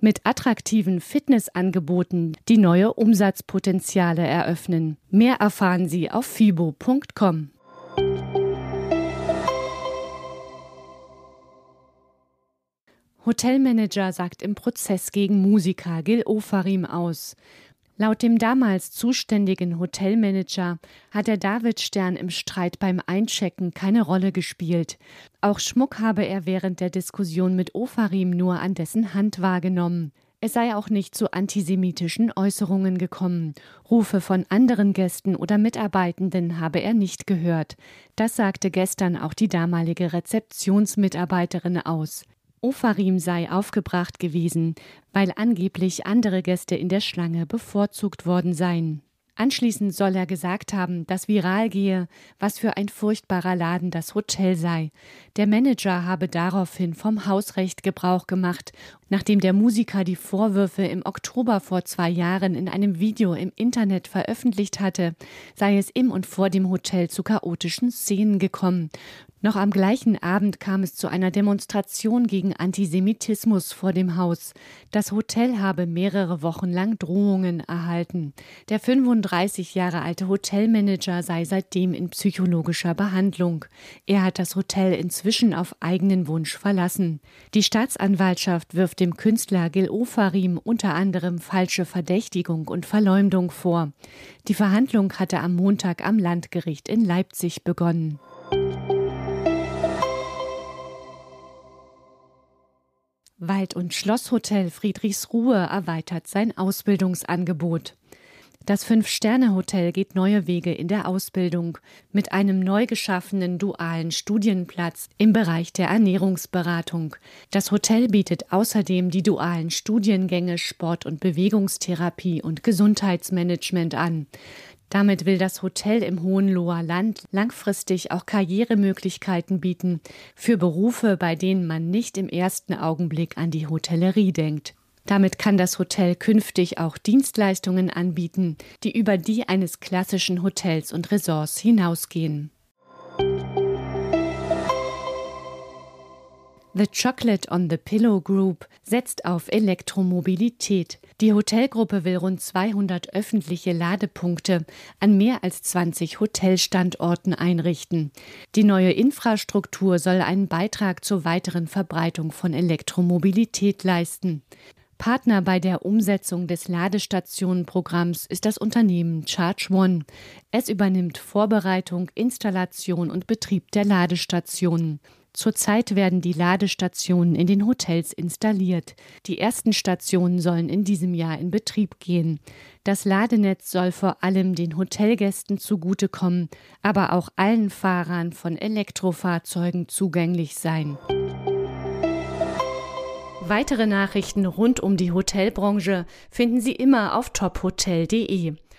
mit attraktiven Fitnessangeboten, die neue Umsatzpotenziale eröffnen. Mehr erfahren Sie auf fibo.com. Hotelmanager sagt im Prozess gegen Musiker Gil Ofarim aus. Laut dem damals zuständigen Hotelmanager hat der Davidstern im Streit beim Einchecken keine Rolle gespielt. Auch Schmuck habe er während der Diskussion mit Ofarim nur an dessen Hand wahrgenommen. Es sei auch nicht zu antisemitischen Äußerungen gekommen. Rufe von anderen Gästen oder Mitarbeitenden habe er nicht gehört. Das sagte gestern auch die damalige Rezeptionsmitarbeiterin aus. Ofarim sei aufgebracht gewesen, weil angeblich andere Gäste in der Schlange bevorzugt worden seien. Anschließend soll er gesagt haben, dass viral gehe, was für ein furchtbarer Laden das Hotel sei. Der Manager habe daraufhin vom Hausrecht Gebrauch gemacht, nachdem der Musiker die Vorwürfe im Oktober vor zwei Jahren in einem Video im Internet veröffentlicht hatte, sei es im und vor dem Hotel zu chaotischen Szenen gekommen. Noch am gleichen Abend kam es zu einer Demonstration gegen Antisemitismus vor dem Haus. Das Hotel habe mehrere Wochen lang Drohungen erhalten. Der 35 Jahre alte Hotelmanager sei seitdem in psychologischer Behandlung. Er hat das Hotel inzwischen auf eigenen Wunsch verlassen. Die Staatsanwaltschaft wirft dem Künstler Gil Ofarim unter anderem falsche Verdächtigung und Verleumdung vor. Die Verhandlung hatte am Montag am Landgericht in Leipzig begonnen. Wald- und Schlosshotel Friedrichsruhe erweitert sein Ausbildungsangebot. Das Fünf-Sterne-Hotel geht neue Wege in der Ausbildung mit einem neu geschaffenen dualen Studienplatz im Bereich der Ernährungsberatung. Das Hotel bietet außerdem die dualen Studiengänge Sport- und Bewegungstherapie und Gesundheitsmanagement an. Damit will das Hotel im Hohenloher Land langfristig auch Karrieremöglichkeiten bieten für Berufe, bei denen man nicht im ersten Augenblick an die Hotellerie denkt. Damit kann das Hotel künftig auch Dienstleistungen anbieten, die über die eines klassischen Hotels und Resorts hinausgehen. The Chocolate on the Pillow Group setzt auf Elektromobilität. Die Hotelgruppe will rund 200 öffentliche Ladepunkte an mehr als 20 Hotelstandorten einrichten. Die neue Infrastruktur soll einen Beitrag zur weiteren Verbreitung von Elektromobilität leisten. Partner bei der Umsetzung des Ladestationenprogramms ist das Unternehmen Charge One. Es übernimmt Vorbereitung, Installation und Betrieb der Ladestationen. Zurzeit werden die Ladestationen in den Hotels installiert. Die ersten Stationen sollen in diesem Jahr in Betrieb gehen. Das Ladenetz soll vor allem den Hotelgästen zugutekommen, aber auch allen Fahrern von Elektrofahrzeugen zugänglich sein. Weitere Nachrichten rund um die Hotelbranche finden Sie immer auf tophotel.de.